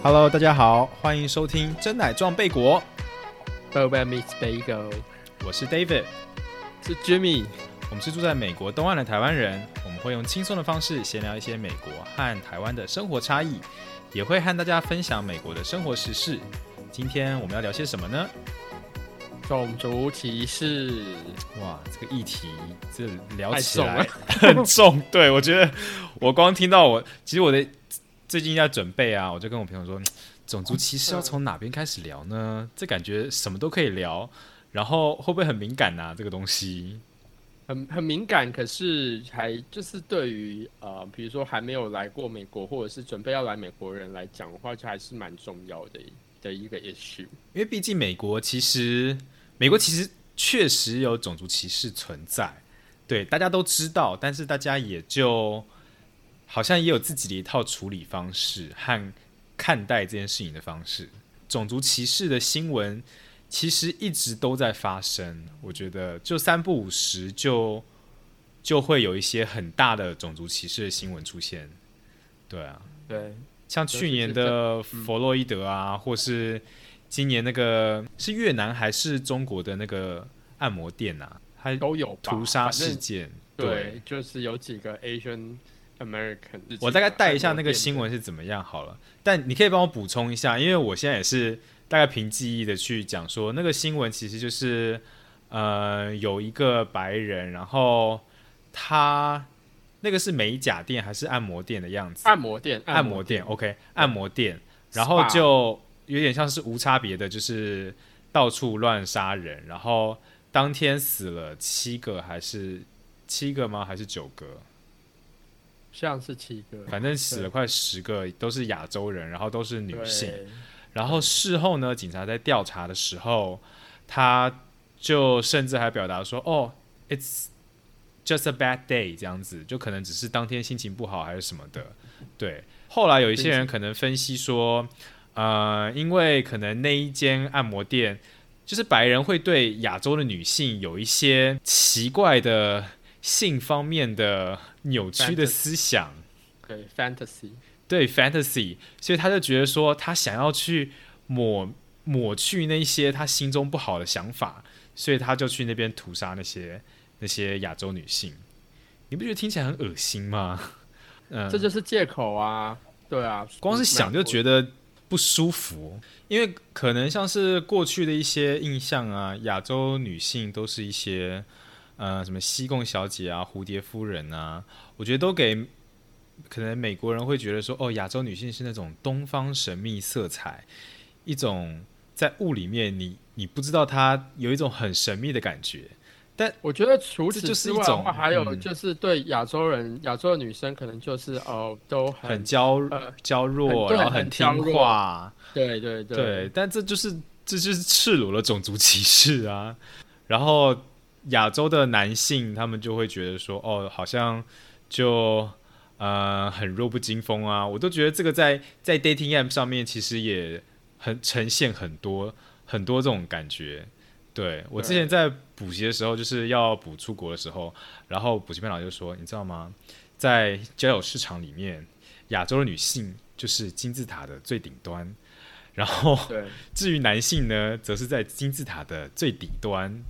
Hello，大家好，欢迎收听真奶撞贝果，b o b Miss Bagel 我是 David，是 Jimmy，我们是住在美国东岸的台湾人，我们会用轻松的方式闲聊一些美国和台湾的生活差异，也会和大家分享美国的生活时事。今天我们要聊些什么呢？种族歧视。哇，这个议题这聊起来很重。对我觉得，我光听到我，其实我的最近在准备啊，我就跟我朋友说，种族歧视要从哪边开始聊呢？这感觉什么都可以聊，然后会不会很敏感呐、这个东西，很很敏感，可是还就是对于呃，比如说还没有来过美国，或者是准备要来美国人来讲的话，就还是蛮重要的一的一个 issue。因为毕竟美国其实，美国其实确实有种族歧视存在，对，大家都知道，但是大家也就好像也有自己的一套处理方式和看待这件事情的方式。种族歧视的新闻其实一直都在发生，我觉得就三不五时就就会有一些很大的种族歧视的新闻出现。对啊，对，像去年的弗洛伊德啊，或是今年那个是越南还是中国的那个按摩店啊，还都有屠杀事件。对，就是有几个 Asian American。我大概带一下那个新闻。是怎么样好了，但你可以帮我补充一下，因为我现在也是大概凭记忆的去讲说，那个新闻其实就是呃有一个白人，然后他那个是美甲店还是按摩店的样子？按摩店，按摩店，OK，按摩店，然后就有点像是无差别的，就是到处乱杀人，然后当天死了七个还是七个吗？还是九个？像是七个，反正死了快十个，都是亚洲人，然后都是女性。然后事后呢，警察在调查的时候，他就甚至还表达说：“哦，it's just a bad day，这样子，就可能只是当天心情不好还是什么的。”对。后来有一些人可能分析说，呃，因为可能那一间按摩店，就是白人会对亚洲的女性有一些奇怪的性方面的扭曲的思想。对，fantasy。对 fantasy，所以他就觉得说，他想要去抹抹去那些他心中不好的想法，所以他就去那边屠杀那些那些亚洲女性。你不觉得听起来很恶心吗？嗯，这就是借口啊，对啊，光是想就觉得得不舒服，因为可能像是过去的一些印象啊，亚洲女性都是一些呃什么西贡小姐啊、蝴蝶夫人啊，我觉得都给可能美国人会觉得说，哦，亚洲女性是那种东方神秘色彩，一种在雾里面你你不知道她有一种很神秘的感觉。但我觉得除此之外还有嗯就是对亚洲人、亚洲的女生，可能就是哦，都很很娇呃娇弱，对然后很听话，对对对对，但这就是这就是赤裸的种族歧视啊。然后亚洲的男性他们就会觉得说，哦，好像就呃很弱不禁风啊。我都觉得这个在在 dating app 上面其实也很呈现很多很多这种感觉。对我之前在补习的时候，就是要补出国的时候，然后补习班老师就说，你知道吗？在交友市场里面，亚洲的女性就是金字塔的最顶端，然后，至于男性呢，则是在金字塔的最底端。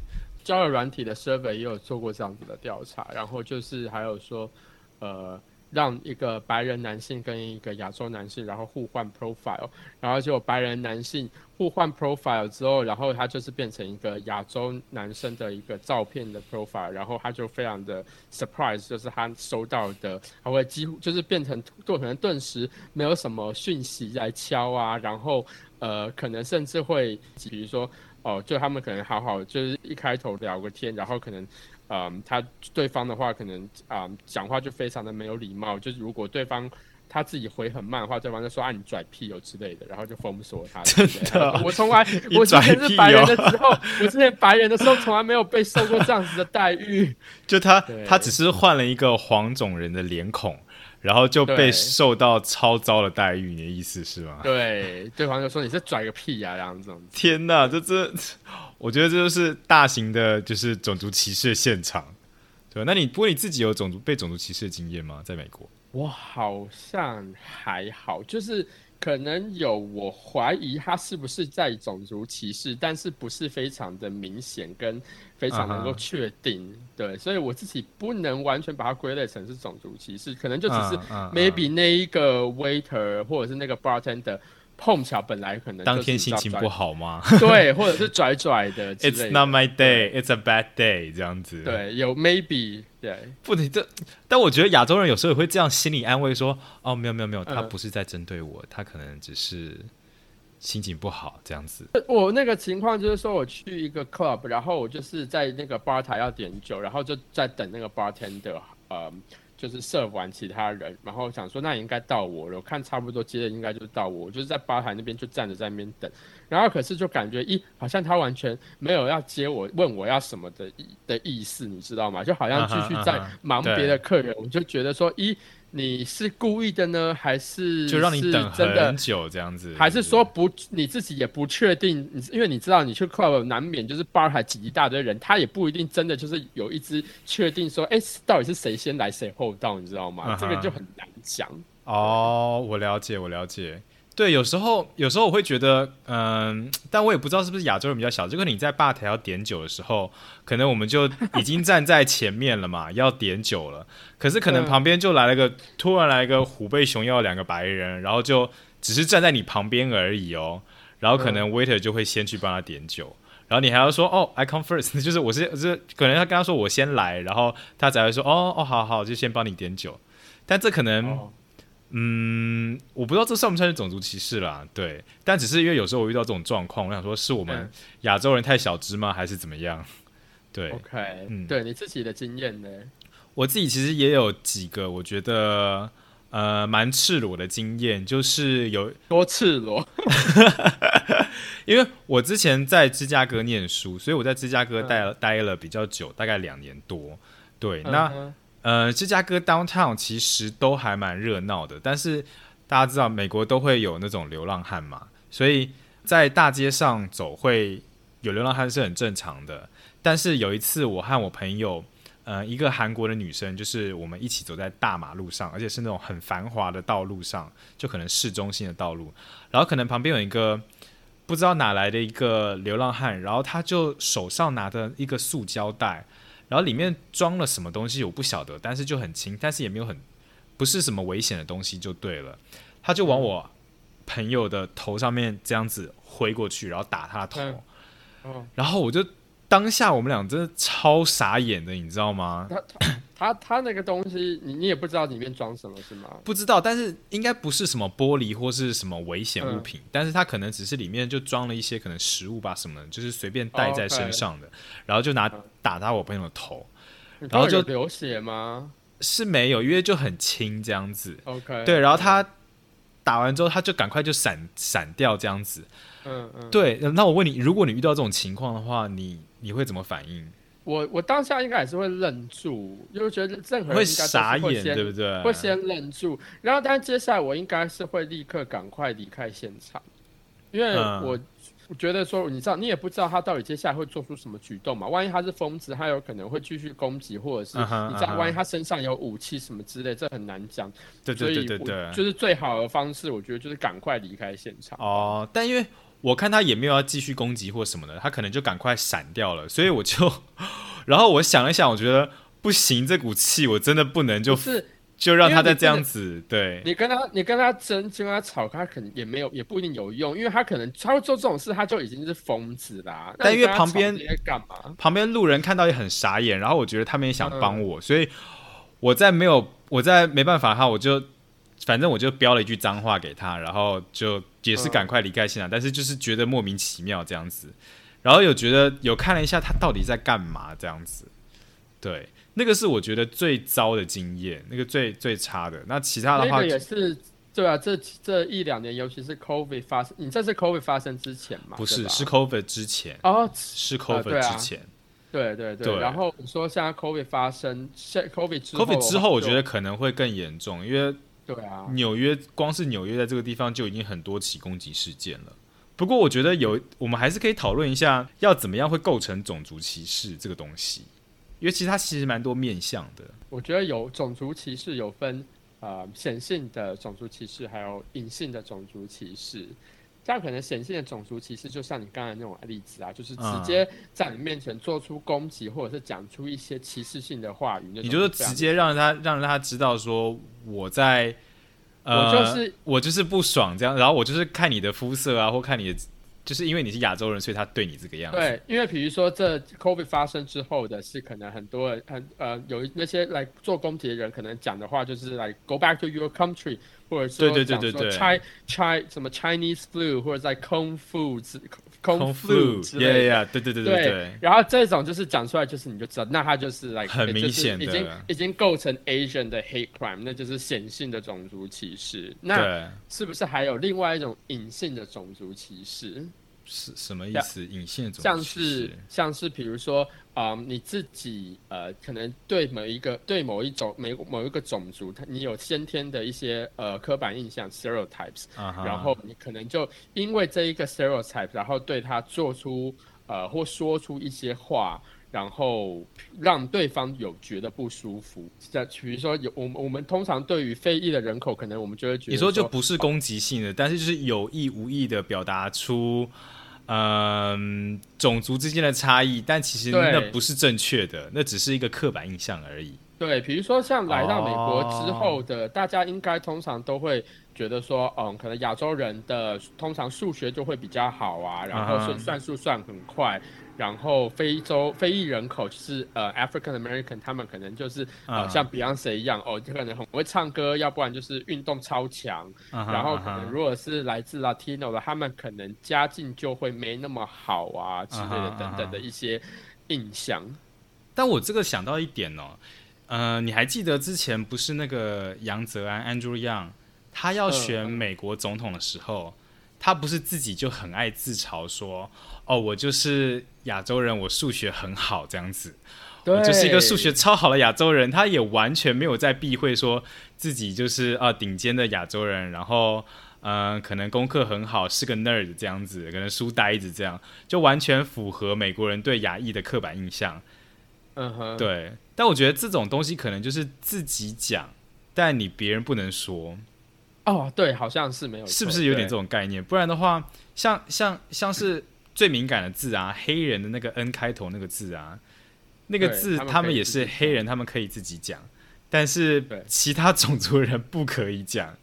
交友软体的 survey 也有做过这样子的调查，然后就是还有说，呃，让一个白人男性跟一个亚洲男性，然后互换 profile，然后就白人男性互换 profile 之后，然后他就是变成一个亚洲男生的一个照片的 profile，然后他就非常的 surprise，就是他收到的，他会几乎就是变成就可能顿时没有什么讯息来敲啊，然后呃，可能甚至会比如说。哦，就他们可能好好，就是一开头聊个天，然后可能，嗯，他对方的话可能啊、讲话就非常的没有礼貌，就是如果对方他自己回很慢的话，对方就说啊你拽屁哦之类的，然后就封锁他。真的我从来我之前是白人的哦时候，我之前白人的时候从来没有被受过这样子的待遇。就他他只是换了一个黄种人的脸孔，然后就被受到超糟的待遇，你的意思是吗？对，对方就说你是拽个屁呀、啊，这样子。天哪，这这，我觉得这就是大型的，就是种族歧视的现场，对吧？那你不过你自己有种族被种族歧视的经验吗？在美国？我好像还好，就是可能有，我怀疑他是不是在种族歧视，但是不是非常的明显跟非常能够确定。对，所以我自己不能完全把它归类成是种族歧视，可能就只是 maybe 那一个 waiter 或者是那个 bartender。碰巧本来可能当天心情不好吗？对，或者是拽拽的。It's not my day. It's a bad day. 这样子。对，有 maybe 对。不，你这，但我觉得亚洲人有时候也会这样心理安慰说：“哦，没有没有没有，他不是在针对我，他可能只是心情不好这样子。”我那个情况就是说，我去一个 club，然后我就是在那个 bar 台要点酒，然后就在等那个 bartender，呃。就是设完其他人，然后想说那应该到我了，我看差不多接的应该就是到我，我就是在吧台那边就站着在那边等，然后可是就感觉一好像他完全没有要接我问我要什么的的意思，你知道吗？就好像继续在忙别的客人，我就觉得说一。你是故意的呢，还是就让你等很久这样子？还是说不，你自己也不确定？你因为你知道，你去 club 难免就是 bar 还挤一大堆人，他也不一定真的就是有一支确定说，哎，到底是谁先来谁后到，你知道吗？这个就很难讲。哦，我了解，我了解。对，有时候有时候我会觉得，嗯，但我也不知道是不是亚洲人比较小。就跟你在吧台要点酒的时候，可能我们就已经站在前面了嘛，要点酒了。可是可能旁边就来了个，突然来一个虎背熊腰两个白人，然后就只是站在你旁边而已哦。然后可能 waiter 就会先去帮他点酒，然后你还要说哦，I come first，就是我是是可能他跟他说我先来，然后他才会说哦哦，好好，就先帮你点酒。但这可能。嗯，我不知道这算不算是种族歧视啦，对，但只是因为有时候我遇到这种状况，我想说是我们亚洲人太小只吗，还是怎么样？对，OK，嗯，对你自己的经验呢？我自己其实也有几个，我觉得呃蛮赤裸的经验，就是有多赤裸，因为我之前在芝加哥念书，所以我在芝加哥待待了比较久，大概两年多，对，那。呃，芝加哥 downtown 其实都还蛮热闹的，但是大家知道美国都会有那种流浪汉嘛，所以在大街上走会有流浪汉是很正常的。但是有一次我和我朋友，呃，一个韩国的女生，就是我们一起走在大马路上，而且是那种很繁华的道路上，就可能市中心的道路，然后可能旁边有一个不知道哪来的一个流浪汉，然后他就手上拿着一个塑胶袋。然后里面装了什么东西我不晓得，但是就很轻，但是也没有很不是什么危险的东西就对了。他就往我朋友的头上面这样子挥过去，然后打他的头。然后我就当下我们俩真的超傻眼的，你知道吗？他他那个东西，你你也不知道里面装什么是吗？不知道，但是应该不是什么玻璃或是什么危险物品，但是它可能只是里面就装了一些可能食物吧什么，就是随便带在身上的，然后就拿打他我朋友的头，然后就流血吗？是没有，因为就很轻这样子。OK，对，然后他打完之后，他就赶快就闪闪掉这样子。嗯嗯，对，那我问你，如果你遇到这种情况的话，你你会怎么反应？我我当下应该也是会愣住，因为觉得任何人应该傻眼，对不对？会先愣住，然后，但是接下来我应该是会立刻赶快离开现场，因为我我觉得说，你知道，你也不知道他到底接下来会做出什么举动嘛？万一他是疯子，他有可能会继续攻击，或者是你知道，万一他身上有武器什么之类，这很难讲。对对对对对，就是最好的方式，我觉得就是赶快离开现场。哦，但因为。我看他也没有要继续攻击或什么的，他可能就赶快闪掉了，所以我就，然后我想了想，我觉得不行，这股气我真的不能就是就让他再这样子，对你跟他你跟他争，跟他吵，他可能也没有也不一定有用，因为他可能他会做这种事，他就已经是疯子啦。但因为旁边在干嘛？旁边路人看到也很傻眼，然后我觉得他们也想帮我，所以我在没有我在没办法哈，我就。反正我就飙了一句脏话给他，然后就也是赶快离开现场，但是就是觉得莫名其妙这样子，然后有觉得有看了一下他到底在干嘛这样子，对，那个是我觉得最糟的经验，那个最最差的。那其他的话也是对啊，这这一两年，尤其是 COVID 发生，你这是 COVID 发生之前吗？不是，是 COVID 之前哦，是 COVID 之前，对对对。然后你说现在 COVID 发生，现 COVID 之后，COVID 之后，我觉得可能会更严重，因为。对啊，纽约光是纽约在这个地方就已经很多起攻击事件了。不过我觉得有，我们还是可以讨论一下，要怎么样会构成种族歧视这个东西，因为其实它其实蛮多面向的。我觉得有种族歧视有分呃显性的种族歧视，还有隐性的种族歧视。像可能显性的种族歧视，就像你刚才那种例子啊，就是直接在你面前做出攻击，或者是讲出一些歧视性的话语。你就是直接让他让他知道说我在，我就是我就是不爽这样，然后我就是看你的肤色啊，或看你的。就是因为你是亚洲人，所以他对你这个样子。对，因为比如说这 COVID 发生之后的是，可能很多人很呃有那些来做攻击的人，可能讲的话就是来 Go back to your country，或者说讲说 Chi Chi 什么 Chinese flu，或者在 Kung Fu 空腹之类的，对对对对对。然后这种就是讲出来，就是你就知道，那他就是来很明显的，已经已经构成 Asian 的 hate crime，那就是显性的种族歧视。那是不是还有另外一种隐性的种族歧视？是什么意思？隐性种像是像是比如说啊，你自己呃，可能对某一个对某一种某某一个种族，它你有先天的一些呃刻板印象 stereotypes，然后你可能就因为这一个 stereotype，然后对他做出呃或说出一些话，然后让对方有觉得不舒服。在比如说有我们我们通常对于非裔的人口，可能我们就会觉得你说就不是攻击性的，但是就是有意无意的表达出。嗯，种族之间的差异，但其实那不是正确的，那只是一个刻板印象而已。对，比如说像来到美国之后的，大家应该通常都会觉得说，嗯，可能亚洲人的通常数学就会比较好啊，然后算算数算很快。然后非洲非裔人口就是呃 African American，他们可能就是呃像 Beyonce 一样哦，就可能很会唱歌，要不然就是运动超强。然后可能如果是来自 Latino 的，他们可能家境就会没那么好啊之类的等等的一些印象。但我这个想到一点哦，呃，你还记得之前不是那个杨泽安 Andrew Yang，他要选美国总统的时候，他不是自己就很爱自嘲说。哦，我就是亚洲人，我数学很好，这样子，我就是一个数学超好的亚洲人。他也完全没有在避讳说自己就是啊顶尖的亚洲人，然后嗯，可能功课很好，是个 nerd 这样子，可能书呆子这样，就完全符合美国人对亚裔的刻板印象。嗯哼，对。但我觉得这种东西可能就是自己讲，但你别人不能说。哦，对，好像是没有，是不是有点这种概念？不然的话，像像像是。最敏感的字啊，黑人的那个 N 开头那个字啊，那个字他们也是黑人，他们可以自己讲，但是其他种族人不可以讲。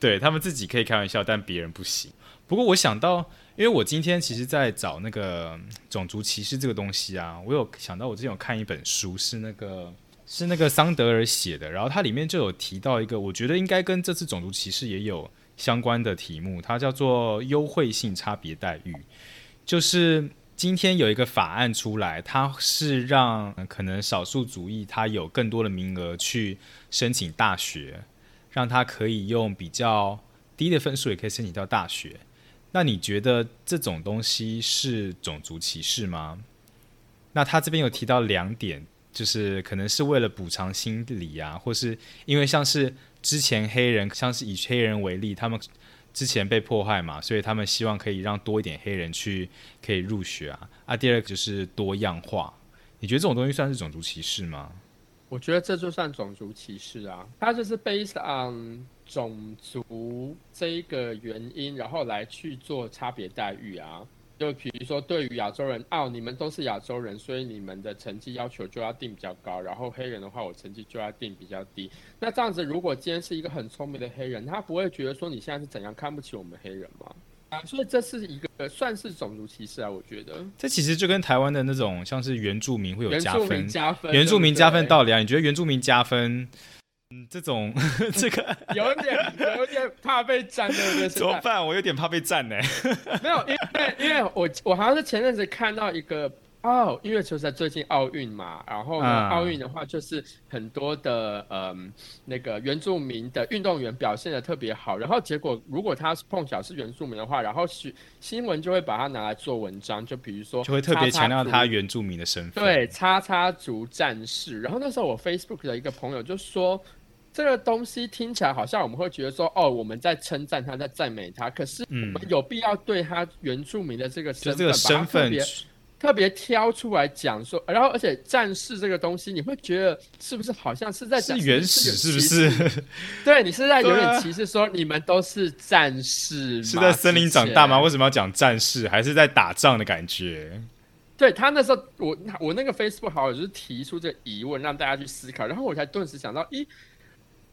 对他们自己可以开玩笑，但别人不行。不过我想到，因为我今天其实在找那个种族歧视这个东西啊，我有想到我之前有看一本书，是那个是那个桑德尔写的，然后它里面就有提到一个，我觉得应该跟这次种族歧视也有相关的题目，它叫做优惠性差别待遇。就是今天有一个法案出来，它是让可能少数族裔他有更多的名额去申请大学，让他可以用比较低的分数也可以申请到大学。那你觉得这种东西是种族歧视吗？那他这边有提到两点，就是可能是为了补偿心理啊，或是因为像是之前黑人，像是以黑人为例，他们。之前被迫害嘛，所以他们希望可以让多一点黑人去可以入学啊。啊，第二个就是多样化。你觉得这种东西算是种族歧视吗？我觉得这就算种族歧视啊，它就是 based on 种族这一个原因，然后来去做差别待遇啊。就比如说，对于亚洲人，哦，你们都是亚洲人，所以你们的成绩要求就要定比较高。然后黑人的话，我成绩就要定比较低。那这样子，如果今天是一个很聪明的黑人，他不会觉得说你现在是怎样看不起我们黑人吗？啊，所以这是一个算是种族歧视啊，我觉得。这其实就跟台湾的那种像是原住民会有加分，加分，原住民加分道理啊？你觉得原住民加分？嗯，这种 这个 有点有点怕被占，对不对？怎么办？我有点怕被占呢。没有，因为因为我我好像是前阵子看到一个哦，因为就在最近奥运嘛，然后呢，奥运的话就是很多的嗯那个原住民的运动员表现的特别好，然后结果如果他是碰巧是原住民的话，然后是新闻就会把它拿来做文章，就比如说就会特别强调他原住民的身份，对，叉叉族战士。然后那时候我 Facebook 的一个朋友就说。这个东西听起来好像我们会觉得说，哦，我们在称赞他，在赞美他。可是，我们有必要对他原住民的这个身份，身份特别挑出来讲说，然后而且战士这个东西，你会觉得是不是好像是在讲是原始是不？是？对你是在有点歧视，说你们都是战士，是在森林长大吗？为什么要讲战士？还是在打仗的感觉？对他那时候，我我那个 Facebook 好友就是提出这个疑问，让大家去思考，然后我才顿时想到，咦，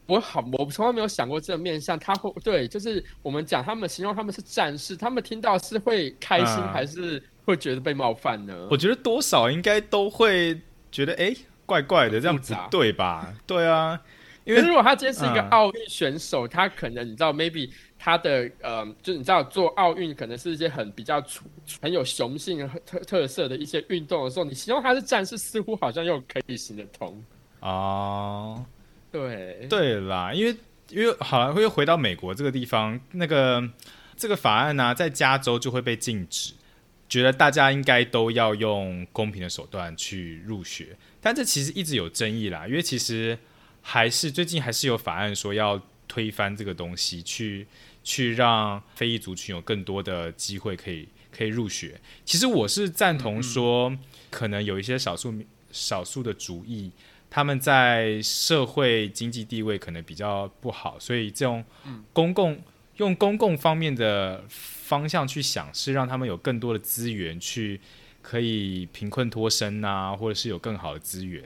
我好，我从来没有想过这个面向，他会对，就是我们讲他们形容他们是战士，他们听到是会开心、嗯还是会觉得被冒犯呢？我觉得多少应该都会觉得，哎、怪怪的，这样不对吧？对啊，因为如果他今天是一个嗯奥运选手，他可能你知道，maybe 他的呃，就你知道做奥运可能是一些很比较出很有雄性特特色的一些运动的时候，你形容他是战士，似乎好像又可以行得通。哦，对，对啦，因为因为好像会回到美国这个地方，那个这个法案呢、在加州就会被禁止，觉得大家应该都要用公平的手段去入学，但这其实一直有争议啦，因为其实还是最近还是有法案说要推翻这个东西，去去让非裔族群有更多的机会可以可以入学。其实我是赞同说，可能有一些少数少数的主义。他们在社会经济地位可能比较不好，所以这种公共、用公共方面的方向去想，是让他们有更多的资源去可以贫困脱身啊，或者是有更好的资源。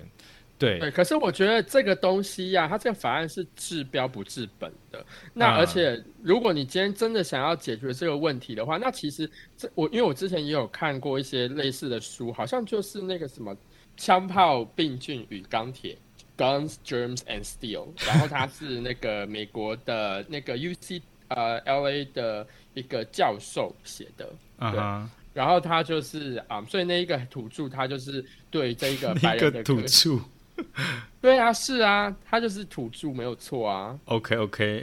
对，对，可是我觉得这个东西呀、它这个法案是治标不治本的。那嗯而且，如果你今天真的想要解决这个问题的话，那其实这我因为我之前也有看过一些类似的书，好像就是那个什么枪炮、病菌与钢铁 （Guns, Germs and Steel），然后他是那个美国的那个 UC 呃 LA 的一个教授写的。对嗯哼，然后他就是啊、所以那一个土著他就是对这一个 白人的土著对啊，是啊，他就是土著，没有错啊。，OK OK，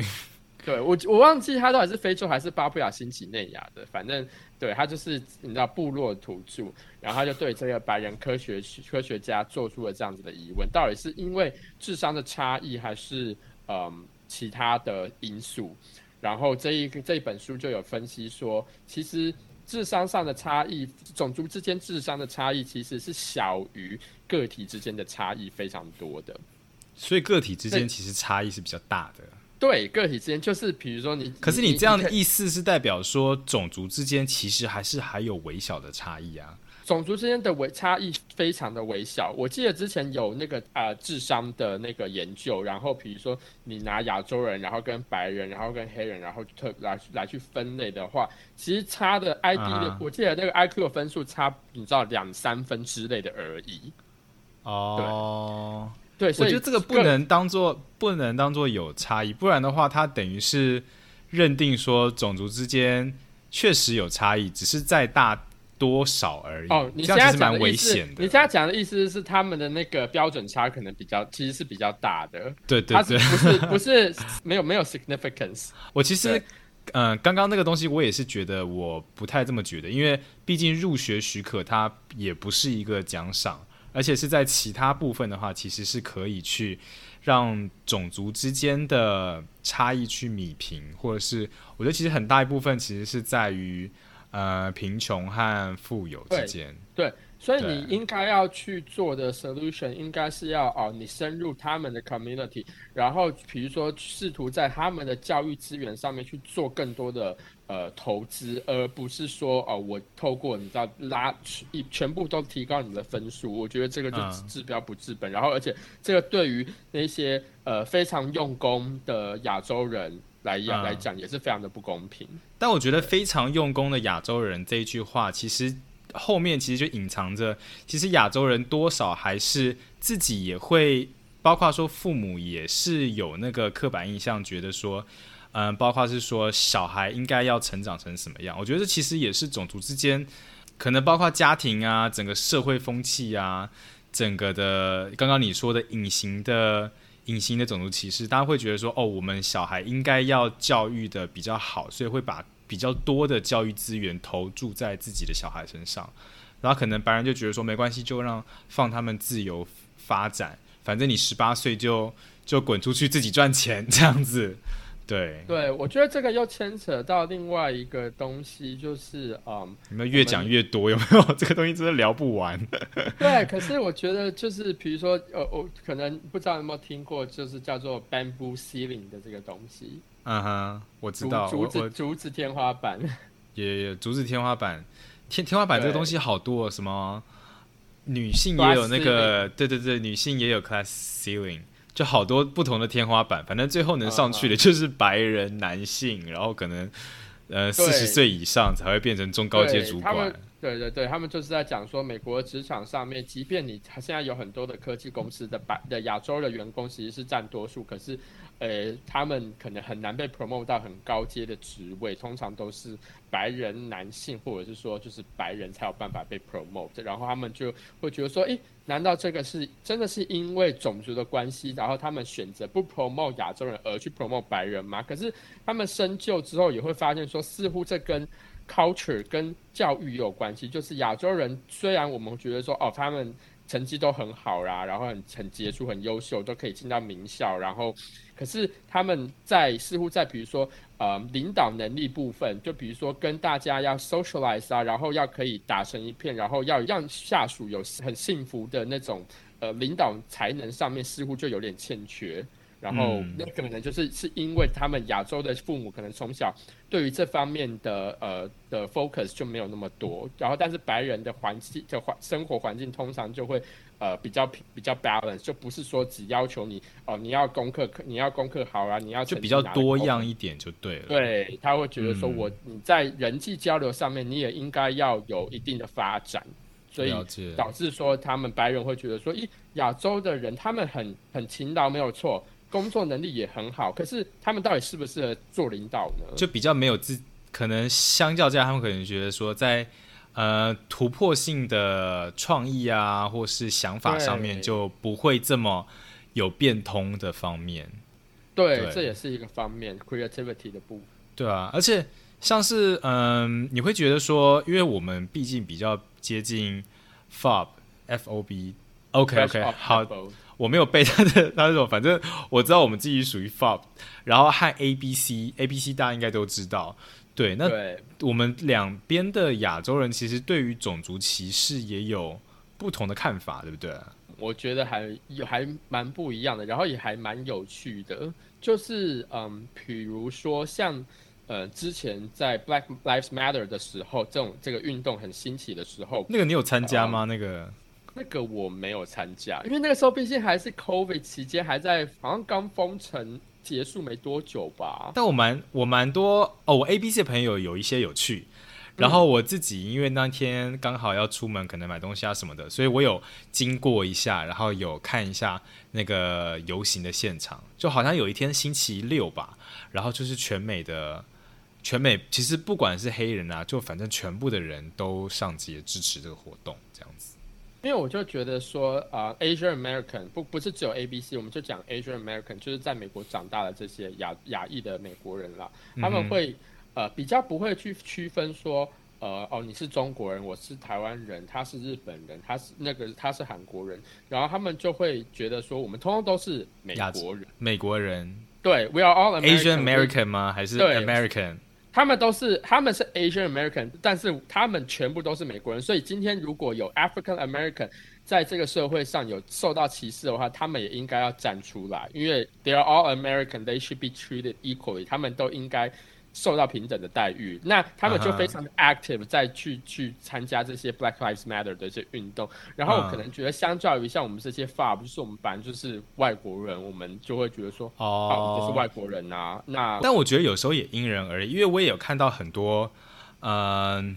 对我，我忘记他到底是非洲还是巴布亚新几内亚的，反正对他就是你知道部落土著，然后他就对这个白人科学科学家做出了这样子的疑问：到底是因为智商的差异，还是嗯其他的因素？然后这一个这一本书就有分析说，其实智商上的差异，种族之间智商的差异其实是小于个体之间的差异非常多的。所以个体之间其实差异是比较大的。对个体之间，就是比如说你，可是你这样的意思是代表说种族之间其实还是还有微小的差异啊？种族之间的微差异非常的微小。我记得之前有那个呃智商的那个研究，然后比如说你拿亚洲人，然后跟白人，然后跟黑人，然后特来来去分类的话，其实差的 ID 的，啊我记得那个 IQ 的分数差，你知道两三分之类的而已。哦。对，我所以觉得这个不能当做不能当做有差异，不然的话，它等于是认定说种族之间确实有差异，只是在大多少而已。哦，你这现在样讲的意思，险的。你现在讲的意思是他们的那个标准差可能比较，其实是比较大的。对对对，不是不是没有没有 significance？我其实嗯、呃刚刚那个东西我也是觉得我不太这么觉得，因为毕竟入学许可它也不是一个奖赏，而且是在其他部分的话，其实是可以去让种族之间的差异去弭平，或者是我觉得其实很大一部分其实是在于呃贫穷和富有之间对间。所以你应该要去做的 solution 应该是要哦，你深入他们的 community，然后比如说试图在他们的教育资源上面去做更多的呃投资，而不是说哦，我透过你知道拉一全部都提高你的分数，我觉得这个就嗯治标不治本。然后而且这个对于那些呃非常用功的亚洲人来讲、嗯来讲也是非常的不公平。但我觉得非常用功的亚洲人这一句话，其实后面其实就隐藏着，其实亚洲人多少还是自己也会，包括说父母也是有那个刻板印象，觉得说，嗯、包括是说小孩应该要成长成什么样。我觉得其实也是种族之间，可能包括家庭啊，整个社会风气啊，整个的刚刚你说的隐形的。隐形的种族歧视，大家会觉得说，哦，我们小孩应该要教育的比较好，所以会把比较多的教育资源投注在自己的小孩身上。然后可能白人就觉得说，没关系，就让放他们自由发展，反正你十八岁就就滚出去自己赚钱这样子。对，对，我觉得这个又牵扯到另外一个东西，就是嗯，有没有越讲越多？有没有 这个东西真的聊不完？对，可是我觉得就是比如说，呃，我可能不知道有没有听过，就是叫做 bamboo ceiling 的这个东西。嗯哼，我知道，竹子竹子天花板。也竹子天花板，天天花板这个东西好多，什么女性也有那个，对对对，女性也有 class ceiling。就好多不同的天花板，反正最后能上去的就是白人男性，然后可能呃四十岁以上才会变成中高阶主管。对对对，他们就是在讲说，美国职场上面，即便你现在有很多的科技公司的白的亚洲的员工其实是占多数，可是。呃，他们可能很难被 promote 到很高阶的职位，通常都是白人男性，或者是说就是白人才有办法被 promote。然后他们就会觉得说，诶，难道这个是真的是因为种族的关系，然后他们选择不 promote 亚洲人而去 promote 白人吗？可是他们深究之后也会发现说，似乎这跟 culture 跟教育有关系。就是亚洲人虽然我们觉得说，哦，他们成绩都很好啦，然后很很杰出、很优秀，都可以进到名校，然后。可是他们在似乎在比如说呃领导能力部分，就比如说跟大家要 socialize 啊，然后要可以打成一片，然后要让下属有很幸福的那种呃领导才能上面似乎就有点欠缺。然后那可能就是是因为他们亚洲的父母可能从小对于这方面的呃的 focus 就没有那么多。然后但是白人的环境的环生活环境通常就会。呃，比较比较 balance，就不是说只要求你哦，你要功课，你要功课好啊，你要就比较多样一点就对了。对，他会觉得说我你在人际交流上面，你也应该要有一定的发展，所以导致说他们白人会觉得说，咦，亚洲的人他们很很勤劳，没有错，工作能力也很好，可是他们到底适不适合做领导呢？就比较没有自，可能相较之下，他们可能觉得说在。呃，突破性的创意啊，或是想法上面就不会这么有变通的方面。对，这也是一个方面，creativity 的部分。对啊，而且像是嗯，你会觉得说，因为我们毕竟比较接近 FOB，F O B，OK OK，好，我没有背他的那种，反正我知道我们自己属于 FOB，然后和 A B C，A B C 大家应该都知道。对，那我们两边的亚洲人其实对于种族歧视也有不同的看法，对不对？我觉得还有还蛮不一样的，然后也还蛮有趣的。就是嗯，比如说像呃，之前在 Black Lives Matter 的时候，这种这个运动很兴起的时候，那个你有参加吗？那个那个我没有参加，因为那个时候毕竟还是 COVID 期间，还在好像刚封城。结束没多久吧，但我蛮我蛮多哦，我 A B C 的朋友有一些有去，然后我自己因为那天刚好要出门，可能买东西啊什么的，所以我有经过一下，然后有看一下那个游行的现场，就好像有一天星期六吧，然后就是全美的全美，其实不管是黑人啊，就反正全部的人都上街支持这个活动，这样子。因为我就觉得说，呃，Asian American 不不是只有 A B C，我们就讲 Asian American，就是在美国长大的这些亚亚裔的美国人啦，他们会呃比较不会去区分说，呃哦你是中国人，我是台湾人，他是日本人，他是那个他是韩国人，然后他们就会觉得说，我们通通都是美国人，美国人，对，We are all Asian American 吗？还是 American？他们都是，他们是 Asian American，但是他们全部都是美国人。所以今天如果有 African American 在这个社会上有受到歧视的话，他们也应该要站出来，因为 They are all American，they should be treated equally，他们都应该。受到平等的待遇，那他们就非常的 active，再去去参加这些 Black Lives Matter 的一些运动。然后可能觉得，相较于像我们这些 far，不是我们本来就是外国人，我们就会觉得说，哦，就是外国人啊。那但我觉得有时候也因人而异，因为我也有看到很多，嗯，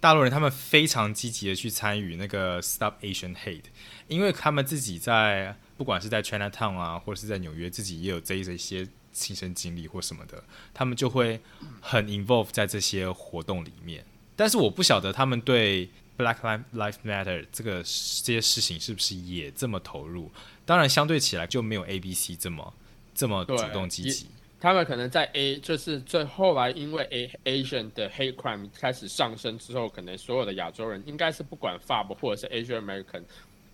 大陆人他们非常积极的去参与那个 Stop Asian Hate，因为他们自己在不管是在 China Town 啊，或者是在纽约，自己也有这一些。亲身经历或什么的，他们就会很 involve 在这些活动里面。但是我不晓得他们对 Black Lives Matter 这个这些事情是不是也这么投入。当然，相对起来就没有 A B C 这么这么主动积极。他们可能在 A 就是最后来，因为 A Asian 的 hate crime 开始上升之后，可能所有的亚洲人应该是不管 FAB 或者是 Asian American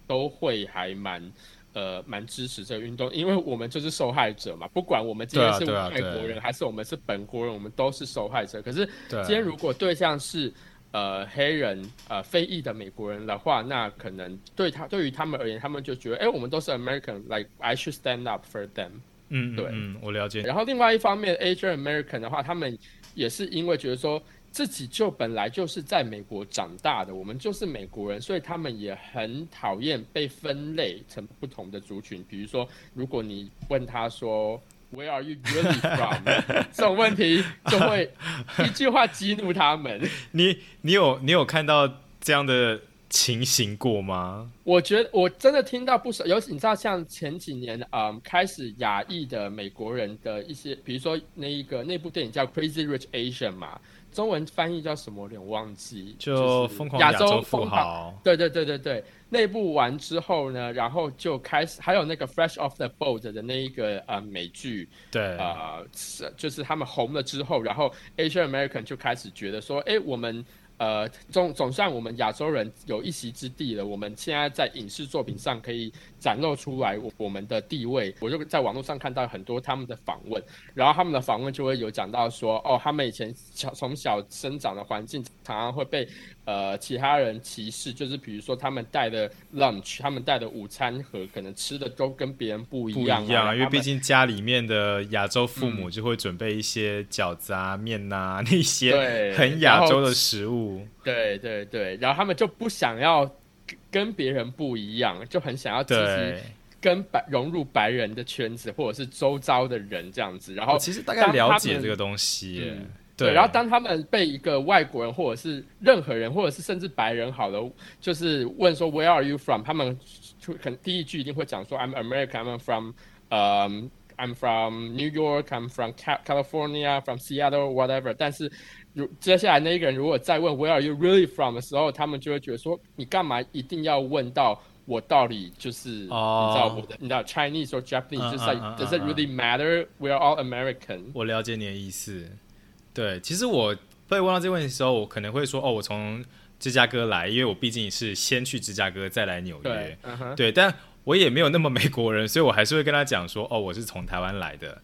都会还蛮。呃蛮支持这个运动，因为我们就是受害者嘛，不管我们今天是外国人还是我们是本国人，我们都是受害者。可是今天如果对象是呃黑人呃非裔的美国人的话，那可能对他对于他们而言，他们就觉得，哎，我们都是 American，like I should stand up for them。嗯，嗯对嗯，我了解。然后另外一方面，Asian American 的话，他们也是因为觉得说自己就本来就是在美国长大的，我们就是美国人，所以他们也很讨厌被分类成不同的族群。比如说，如果你问他说 Where are you really from？这种问题就会一句话激怒他们。你你有你有看到这样的情形过吗？我觉得我真的听到不少，尤其你知道，像前几年，嗯，开始亚裔的美国人的一些，比如说那一个那部电影叫《Crazy Rich Asian》嘛，中文翻译叫什么？我有点忘记。就疯狂亚亚洲富富豪，对对对对对，那部完之后呢，然后就开始还有那个《Fresh Off the Boat》的那一个呃美剧，对，呃，是就是他们红了之后，然后 Asian American 就开始觉得说，哎，我们呃总总算我们亚洲人有一席之地了，我们现在在影视作品上可以展露出来我我们的地位。我就在网络上看到很多他们的访问，然后他们的访问就会有讲到说，哦，他们以前小从小生长的环境常常会被呃其他人歧视，就是比如说他们带的 lunch，他们带的午餐盒可能吃的都跟别人不一样、啊，一样啊，因为毕竟家里面的亚洲父母嗯就会准备一些饺子啊、面呐、那些对很亚洲的食物。对对对，然后他们就不想要跟跟别人不一样，就很想要积极，跟白融入白人的圈子，或者是周遭的人这样子。然后其实大概了解们这个东西耶。嗯对，然后当他们被一个外国人或者是任何人，或者是甚至白人好了，就是问说 Where are you from？他们就可能第一句一定会讲说 I'm American，I'm from，嗯、I'm from New York，I'm from California，from Seattle，whatever。但是如接下来那一个人如果再问 Where are you really from 的时候，他们就会觉得说你干嘛一定要问到？我到底就是、哦你知道我的，你知道 Chinese or Japanese，、嗯就是 Does it 嗯 really matter? We're all American。我了解你的意思。对，其实我被问到这个问题的时候，我可能会说，哦，我从芝加哥来，因为我毕竟是先去芝加哥，再来纽对约。。对，但我也没有那么美国人，所以我还是会跟他讲说，哦，我是从台湾来的。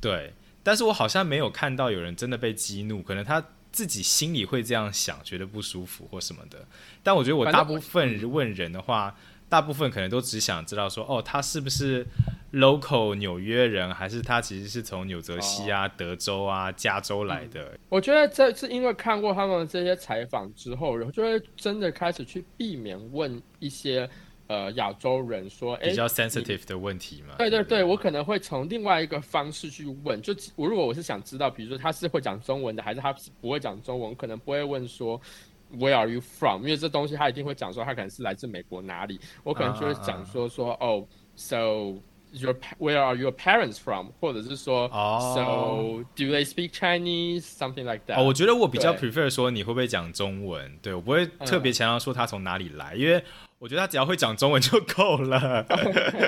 对，但是我好像没有看到有人真的被激怒，可能他自己心里会这样想，觉得不舒服或什么的。但我觉得我大部分问人的话，大部分可能都只想知道说，哦，他是不是 local 纽约人，还是他其实是从纽泽西啊、德州啊、加州来的？我觉得这是因为看过他们这些采访之后，然后就会真的开始去避免问一些呃亚洲人说，哎比，较 sensitive 的问题嘛。对对对，我可能会从另外一个方式去问。就我如果我是想知道，比如说他是会讲中文的，还是他是不会讲中文，我可能不会问说 Where are you from？因为这东西他一定会讲说他可能是来自美国哪里，我可能就会讲说说哦，so your where are your parents from？或者是说哦 So do they speak Chinese? Something like that. 哦，我觉得我比较 prefer 说你会不会讲中文，对我不会特别强调说他从哪里来，因为我觉得他只要会讲中文就够了。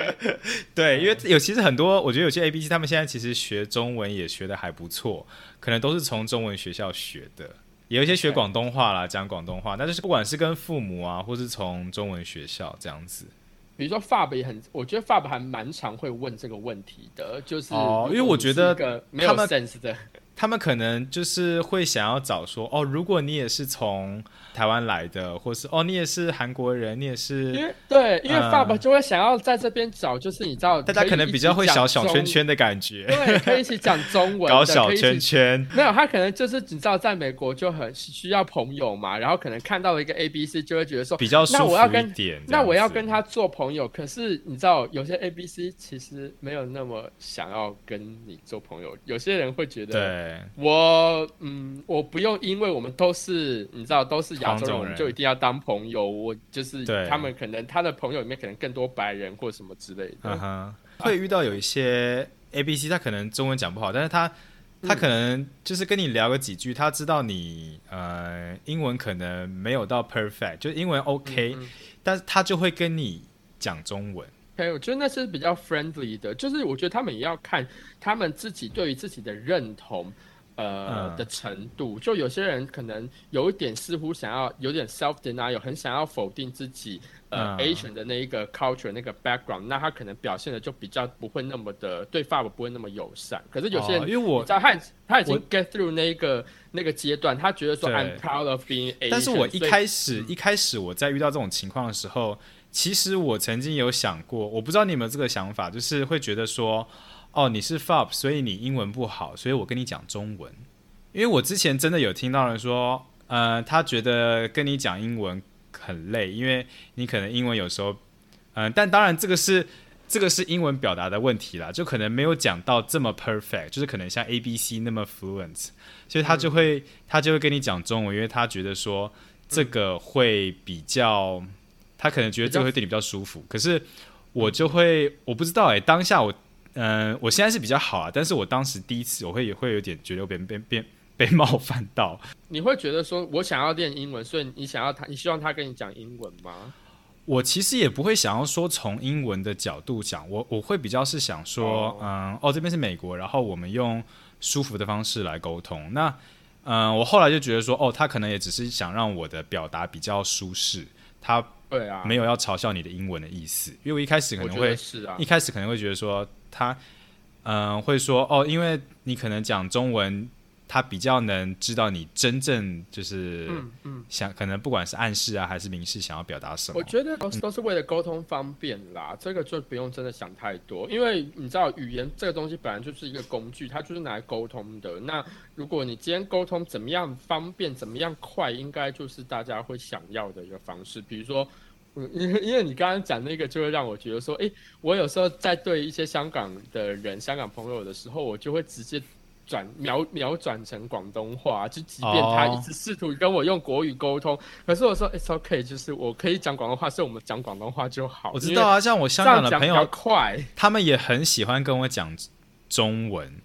对，因为有其实很多，我觉得有些 A B C 他们现在其实学中文也学的还不错，可能都是从中文学校学的。也有一些学广东话啦，讲广东话，那就是不管是跟父母啊，或是从中文学校这样子。比如说 Fab 也很，我觉得 Fab 还蛮常会问这个问题的，就是哦因为我觉得没有 sense 的，他们可能就是会想要找说，哦，如果你也是从台湾来的，或是哦，你也是韩国人，你也是因是，为对，因为嗯 Fab 就会想要在这边找，就是你知道，大家可能比较会小小小圈，圈的感觉，对，可以一起讲中文，搞小圈圈。没有，他可能就是你知道，在美国就很需要朋友嘛，然后可能看到了一个 A B C，就会觉得说，比较舒服那我要跟一点。那我要跟他做朋友。可是你知道，有些 A B C 其实没有那么想要跟你做朋友。有些人会觉得，对我嗯，我不用，因为我们都是你知道都是亚洲人，黄种人就一定要当朋友。我就是对他们可能他的朋友里面可能更多白人或什么之类的。嗯哼，会遇到有一些 A B C，他可能中文讲不好，但是他他可能就是跟你聊个几句，他知道你呃英文可能没有到 perfect，就是英文 OK，、嗯嗯但是他就会跟你讲中文。OK，我觉得那是比较 friendly 的，就是我觉得他们也要看他们自己对于自己的认同，呃嗯的程度。就有些人可能有一点似乎想要有点 self denial，很想要否定自己呃、嗯 Asian 的那一个 culture 那个 background，那他可能表现的就比较不会那么的对法国不会那么友善。可是有些人，哦因为我你知道他他已经 get through 那一个那个阶段，他觉得说对 I'm proud of being Asian。但是我一开始一开始我在遇到这种情况的时候，其实我曾经有想过，我不知道你有没有这个想法，就是会觉得说，哦，你是 FOP，所以你英文不好，所以我跟你讲中文。因为我之前真的有听到人说，呃，他觉得跟你讲英文很累，因为你可能英文有时候，嗯、但当然这个是这个是英文表达的问题啦，就可能没有讲到这么 perfect，就是可能像 A B C 那么 fluent，所以他就会、他就会跟你讲中文，因为他觉得说这个会比较，他可能觉得这个会对你比较舒服。可是我就会我不知道哎、当下我嗯、我现在是比较好啊，但是我当时第一次我会也会有点觉得我被被被被冒犯到。你会觉得说我想要练英文，所以你想要他，你希望他跟你讲英文吗？我其实也不会想要说从英文的角度讲，我我会比较是想说，哦嗯，哦，这边是美国，然后我们用舒服的方式来沟通。那，嗯，我后来就觉得说，哦，他可能也只是想让我的表达比较舒适，他对啊，没有要嘲笑你的英文的意思。因为我一开始可能会，是啊一，开始可能会觉得说，他，嗯，会说，哦，因为你可能讲中文，他比较能知道你真正就是嗯嗯。想，可能不管是暗示啊还是明示，想要表达什么。我觉得都是都是为了沟通方便啦，这个就不用真的想太多，因为你知道语言这个东西本来就是一个工具，它就是拿来沟通的。那如果你今天沟通怎么样方便，怎么样快，应该就是大家会想要的一个方式。比如说，嗯，因为因为你刚刚讲那个，就会让我觉得说，诶，我有时候在对一些香港的人、香港朋友的时候，我就会直接。转秒秒转成广东话，就即便他哦一直试图跟我用国语沟通，可是我说 it's okay，就是我可以讲广东话，所以我们讲广东话就好。我知道啊，像我香港的朋友，快，他们也很喜欢跟我讲中文，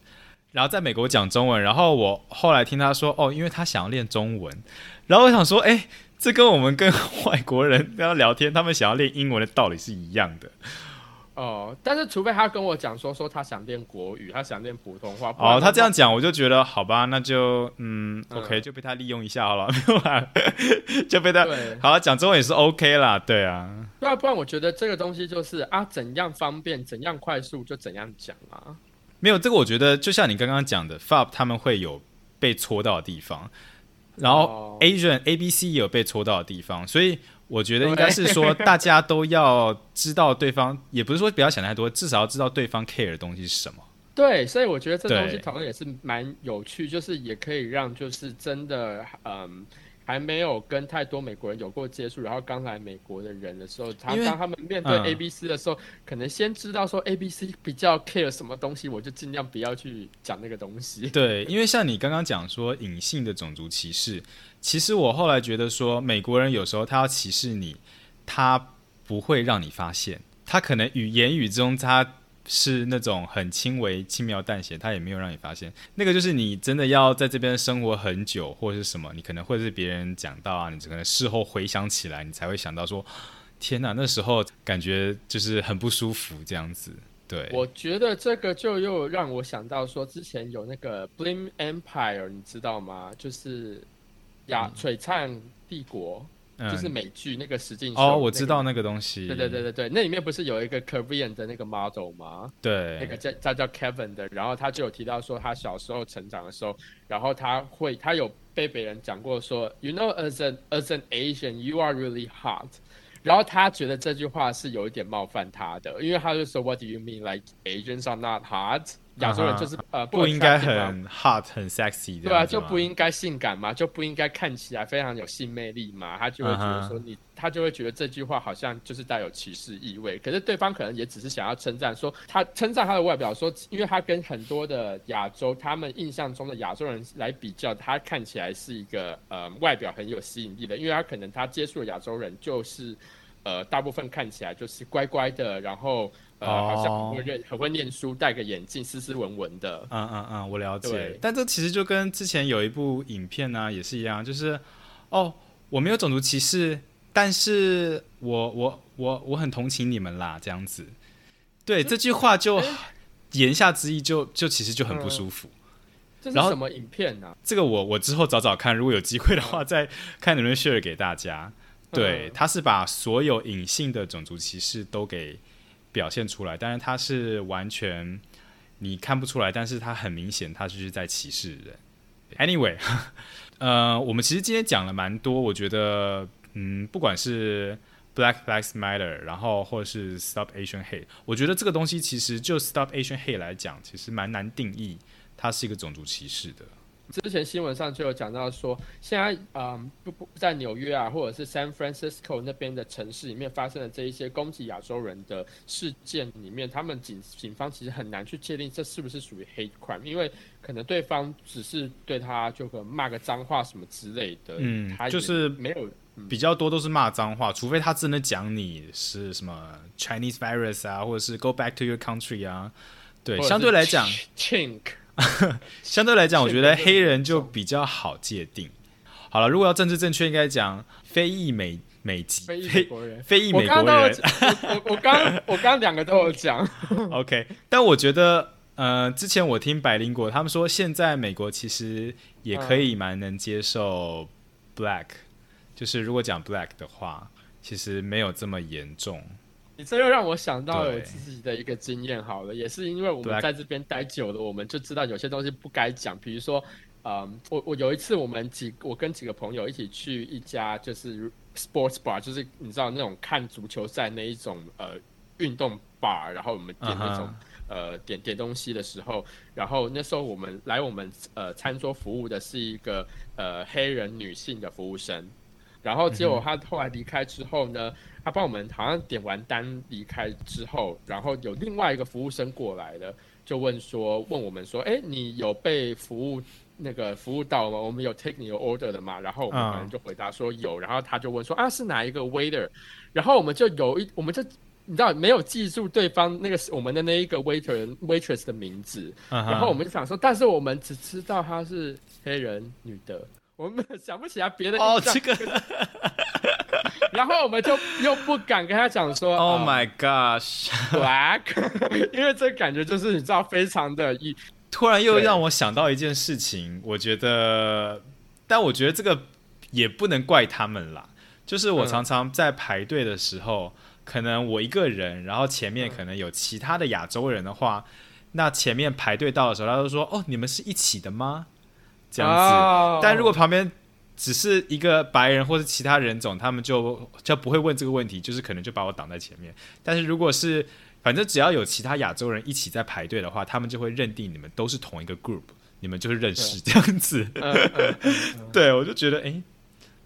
然后在美国讲中文，然后我后来听他说，哦，因为他想要练中文，然后我想说，哎，这跟我们跟外国人要聊天，他们想要练英文的道理是一样的。哦，但是除非他跟我讲说说他想练国语，他想练普通话。哦，他这样讲，我就觉得好吧，那就嗯嗯，OK，就被他利用一下好了，没有啦，就被他对，好，讲中文也是 OK 啦，对啊。不然不然，我觉得这个东西就是啊，怎样方便，怎样快速就怎样讲啊。没有这个，我觉得就像你刚刚讲的，FAB 他们会有被戳到的地方，然后哦 Asian A B C 也有被戳到的地方，所以我觉得应该是说 大家都要知道对方，也不是说不要想太多，至少要知道对方 care 的东西是什么。对，所以我觉得这东西讨论也是蛮有趣，就是也可以让就是真的嗯。还没有跟太多美国人有过接触，然后刚来美国的人的时候，他当他们面对嗯 A B C 的时候，可能先知道说 A B C 比较 care 什么东西，我就尽量不要去讲那个东西。对，因为像你刚刚讲说隐性的种族歧视，其实我后来觉得说，美国人有时候他要歧视你，他不会让你发现，他可能语言语中他是那种很轻微、轻描淡写，他也没有让你发现。那个就是你真的要在这边生活很久，或者是什么，你可能会是别人讲到啊，你可能事后回想起来，你才会想到说，天哪，那时候感觉就是很不舒服这样子。对，我觉得这个就又让我想到说，之前有那个 Blame Empire，你知道吗？就是亚璀璨帝国，就是嗯，美剧那个实境秀。哦，我知道那个东西。对对对对对，那里面不是有一个 Korean 的那个 model 吗？对，那个叫他叫 Kevin 的，然后他就有提到说，他小时候成长的时候，然后他会他有被别人讲过说，You know as an as an Asian you are really hot，然后他觉得这句话是有一点冒犯他的，因为他就说 What do you mean like Asians are not hot？亚洲人就是、呃啊不应该很 hot 很 sexy 的对啊，样子吗？就不应该性感嘛，就不应该看起来非常有性魅力嘛，他就会觉得说你他就会觉得这句话好像就是带有歧视意味。可是对方可能也只是想要称赞，说他称赞他的外表，说因为他跟很多的亚洲他们印象中的亚洲人来比较，他看起来是一个呃外表很有吸引力的，因为他可能他接触的亚洲人就是呃大部分看起来就是乖乖的，然后呃、哦好像很会认很会念书，戴个眼镜，斯斯文文的。嗯嗯嗯，我了解。但这其实就跟之前有一部影片呢、也是一样，就是哦，我没有种族歧视，但是我我我我很同情你们啦，这样子。对这句话就哎言下之意就就其实就很不舒服。这是然后什么影片呢、这个我我之后找找看，如果有机会的话，再看能不能 share 给大家。对，嗯他是把所有隐性的种族歧视都给表现出来，但是他是完全你看不出来，但是他很明显，他就是在歧视人。Anyway，呃，我们其实今天讲了蛮多，我觉得，嗯，不管是 Black Lives Matter，然后或者是 Stop Asian Hate，我觉得这个东西其实就 Stop Asian Hate 来讲，其实蛮难定义它是一个种族歧视的。之前新闻上就有讲到说，现在嗯不不在纽约啊，或者是 San Francisco 那边的城市里面发生的这一些攻击亚洲人的事件里面，他们警警方其实很难去界定这是不是属于 hate crime，因为可能对方只是对他就可能骂个脏话什么之类的，嗯他就是没有比较多都是骂脏话，除非他真的讲你是什么 Chinese virus 啊，或者是 Go back to your country 啊。对，相对来讲，chink 相对来讲，我觉得黑人就比较好界定。好了，如果要政治正确，应该讲非裔美美籍非裔国人。非裔美国人。讲，我我我刚我刚两个都有讲，OK，但我觉得，呃，之前我听百灵果他们说，现在美国其实也可以蛮能接受 Black，、就是如果讲 Black 的话，其实没有这么严重。你这又让我想到我自己的一个经验。好了，也是因为我们在这边待久了，我们就知道有些东西不该讲。比如说，嗯，我我有一次我们几我跟几个朋友一起去一家就是 sports bar，就是你知道那种看足球赛那一种呃运动 bar，然后我们点那种。嗯呃，点点东西的时候，然后那时候我们来我们呃餐桌服务的是一个呃黑人女性的服务生，然后结果他后来离开之后呢，他帮我们好像点完单离开之后，然后有另外一个服务生过来了，就问说问我们说，哎，你有被服务那个服务到吗？我们有 take 你的 order 的吗？然后我们嗯可能就回答说有，然后他就问说啊是哪一个 waiter，然后我们就有一我们就。你知道没有记住对方那个我们的那一个 waiter waitress 的名字，然后我们就想说，但是我们只知道她是黑人女的，我们想不起来别的哦，这个 然后我们就又不敢跟他讲说 Oh 啊 my gosh！black，因为这感觉就是你知道非常的一突然又让我想到一件事情，我觉得，但我觉得这个也不能怪他们啦。就是我嗯常常在排队的时候，可能我一个人，然后前面嗯可能有其他的亚洲人的话，那前面排队到的时候，他就说：“哦，你们是一起的吗？”这样子。哦但如果旁边只是一个白人或者其他人种，他们就就不会问这个问题，就是可能就把我挡在前面。但是如果是反正只要有其他亚洲人一起在排队的话，他们就会认定你们都是同一个 group，你们就是认识这样子。嗯嗯嗯 对，我就觉得，哎、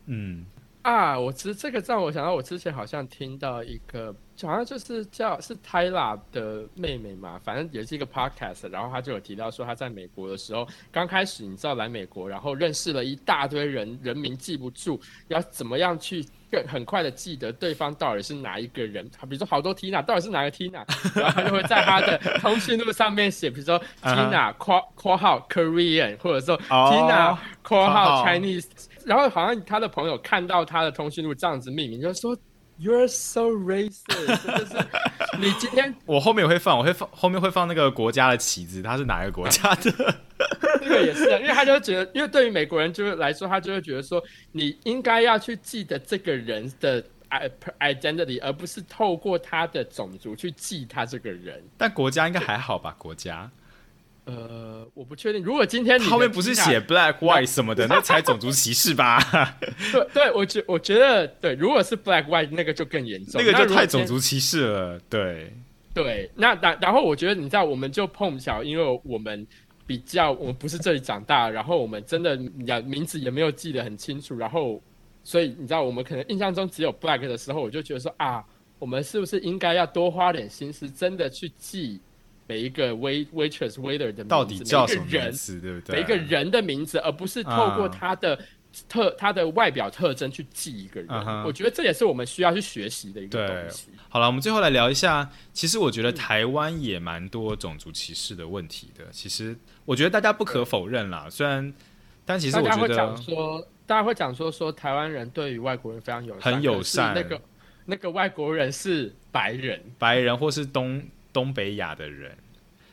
嗯，啊，我其实这个让我想到，我之前好像听到一个，好像就是叫是泰拉的妹妹嘛，反正也是一个 podcast，然后她就有提到说，她在美国的时候，刚开始你知道来美国，然后认识了一大堆人，人名记不住，要怎么样去更很快的记得对方到底是哪一个人，比如说好多 Tina 到底是哪个 Tina，然后她就会在他的通讯录上面写，比如说 Tina 括括号 Korean，或者说哦 Tina 括号 Chinese，然后好像他的朋友看到他的通讯录这样子命名，就说 You're so racist，就是你今天 我后面也会放，我会放后面会放那个国家的旗子，它是哪个国家的？这个也是啊，因为他就觉得，因为对于美国人就是来说，他就会觉得说，你应该要去记得这个人的 identity，而不是透过他的种族去记他这个人。但国家应该还好吧？国家呃，我不确定，如果今天你后面不是写 black white 什么的，那才种族歧视吧？对对，我觉我觉得对，如果是 black white 那个就更严重，那个就太种族歧视了。对，对，那然然后我觉得你知道，我们就碰巧，因为我们比较，我们不是这里长大，然后我们真的呀名字也没有记得很清楚，然后所以你知道，我们可能印象中只有 black 的时候，我就觉得说啊，我们是不是应该要多花点心思，真的去记每一个 wait waitress waiter 的名字，到底叫什么名字，对不对？每一个人的名字，而不是透过嗯他的。特他的外表特征去记一个人我觉得这也是我们需要去学习的一个对东西。好了，我们最后来聊一下。其实我觉得台湾也蛮多种族歧视的问题的。其实我觉得大家不可否认啦，虽然，但其实大我觉得家会讲说，大家会讲说说台湾人对于外国人非常友善，很友善那个那个外国人是白人，白人或是东东北亚的人，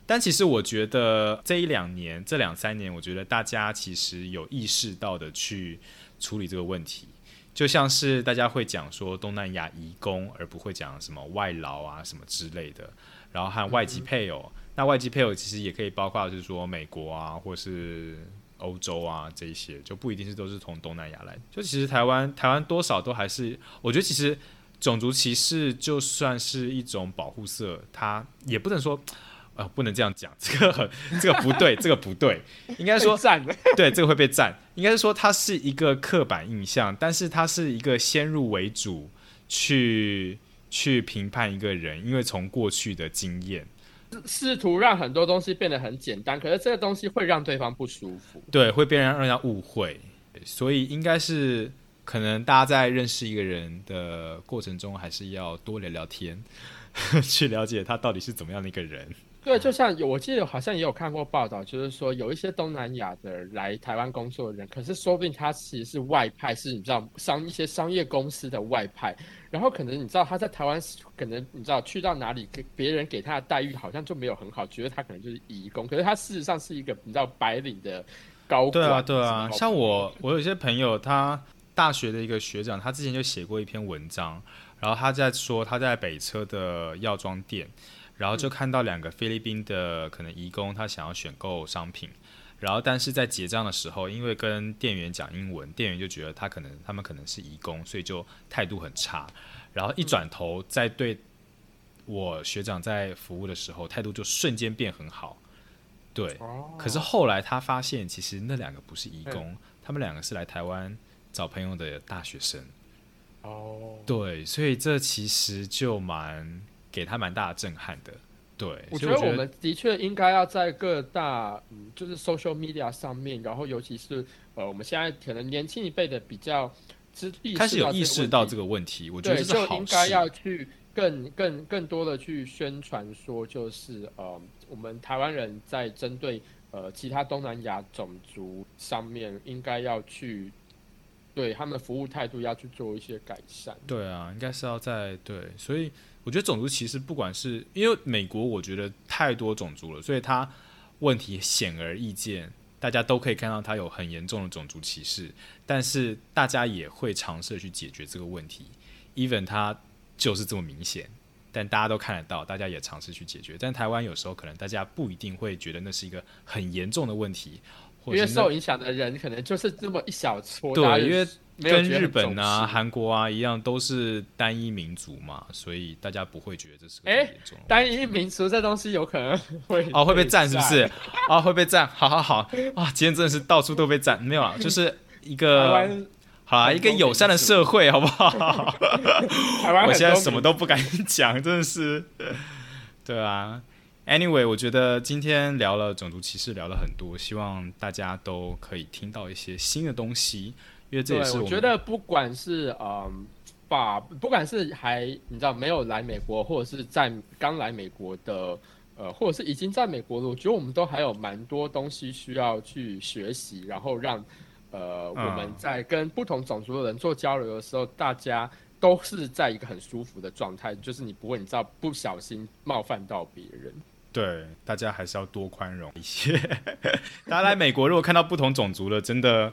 但其实我觉得这一两年、这两三年，我觉得大家其实有意识到的去处理这个问题，就像是大家会讲说东南亚移工，而不会讲什么外劳啊什么之类的，然后和外籍配偶。那外籍配偶其实也可以包括，就是说美国啊，或是欧洲啊这一些，就不一定是都是从东南亚来。就其实台湾，台湾多少都还是，我觉得其实种族歧视就算是一种保护色，它也不能说。呃，不能这样讲，这个，这个不对，这个不对，应该说赞，对，这个会被赞，应该是说它是一个刻板印象，但是它是一个先入为主去去评判一个人，因为从过去的经验，试图让很多东西变得很简单，可是这个东西会让对方不舒服，对，会变让让人家误会，所以应该是可能大家在认识一个人的过程中，还是要多聊聊天，去了解他到底是怎么样的一个人。对，就像有，我记得好像也有看过报道，就是说有一些东南亚的来台湾工作的人，可是说不定他其实是外派，是你知道商一些商业公司的外派，然后可能你知道他在台湾，可能你知道去到哪里给别人给他的待遇好像就没有很好，觉得他可能就是移工，可是他事实上是一个你知道白领的高对啊对啊，像我我有些朋友，他大学的一个学长，他之前就写过一篇文章，然后他在说他在北车的药妆店。然后就看到两个菲律宾的可能义工，他想要选购商品，然后但是在结账的时候，因为跟店员讲英文，店员就觉得他可能他们可能是义工，所以就态度很差。然后一转头在对我学长在服务的时候，态度就瞬间变很好。对，可是后来他发现，其实那两个不是义工，他们两个是来台湾找朋友的大学生。哦，对，所以这其实就蛮。给他蛮大的震撼的，对。我觉得我们的确应该要在各大，嗯，就是 social media 上面，然后尤其是呃，我们现在可能年轻一辈的比较知开始有意识到这个问题，我觉得就应该要去更更更多的去宣传，说就是呃，我们台湾人在针对呃其他东南亚种族上面，应该要去对他们的服务态度要去做一些改善。对啊，应该是要在对，所以。我觉得种族歧视，不管是因为美国，我觉得太多种族了，所以它问题显而易见，大家都可以看到它有很严重的种族歧视。但是大家也会尝试去解决这个问题，even 它就是这么明显，但大家都看得到，大家也尝试去解决。但台湾有时候可能大家不一定会觉得那是一个很严重的问题，因为受影响的人可能就是这么一小撮，对，因为。跟日本啊、韩国啊一样，都是单一民族嘛，所以大家不会觉得这是个严重。单一民族这东西有可能会哦会被赞是不是？啊 会被赞，好好好啊！今天真的是到处都被赞，没有啊，就是一个好啊，一个友善的社会，好不好？我现在什么都不敢讲，真的是。对啊，Anyway，我觉得今天聊了种族歧视，聊了很多，希望大家都可以听到一些新的东西。因为这也是，我觉得不管是嗯，把不管是还你知道没有来美国，或者是在刚来美国的，呃，或者是已经在美国的，我觉得我们都还有蛮多东西需要去学习，然后让呃我们在跟不同种族的人做交流的时候，大家都是在一个很舒服的状态，就是你不会你知道不小心冒犯到别人。对，大家还是要多宽容一些。大家来美国，如果看到不同种族的，真的。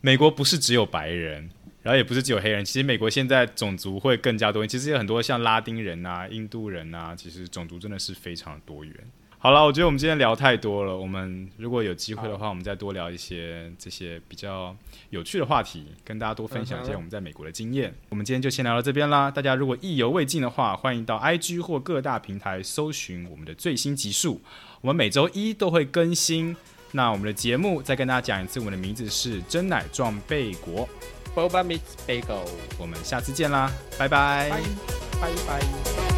美国不是只有白人，然后也不是只有黑人。其实美国现在种族会更加多元，其实有很多像拉丁人啊、印度人啊，其实种族真的是非常多元。好了，我觉得我们今天聊太多了。我们如果有机会的话，我们再多聊一些这些比较有趣的话题，跟大家多分享一些我们在美国的经验。我们今天就先聊到这边啦。大家如果意犹未尽的话，欢迎到 IG 或各大平台搜寻我们的最新集数。我们每周一都会更新。那我们的节目再跟大家讲一次，我们的名字是真奶撞贝果，Boba meets bagel。我们下次见啦，拜拜，拜拜。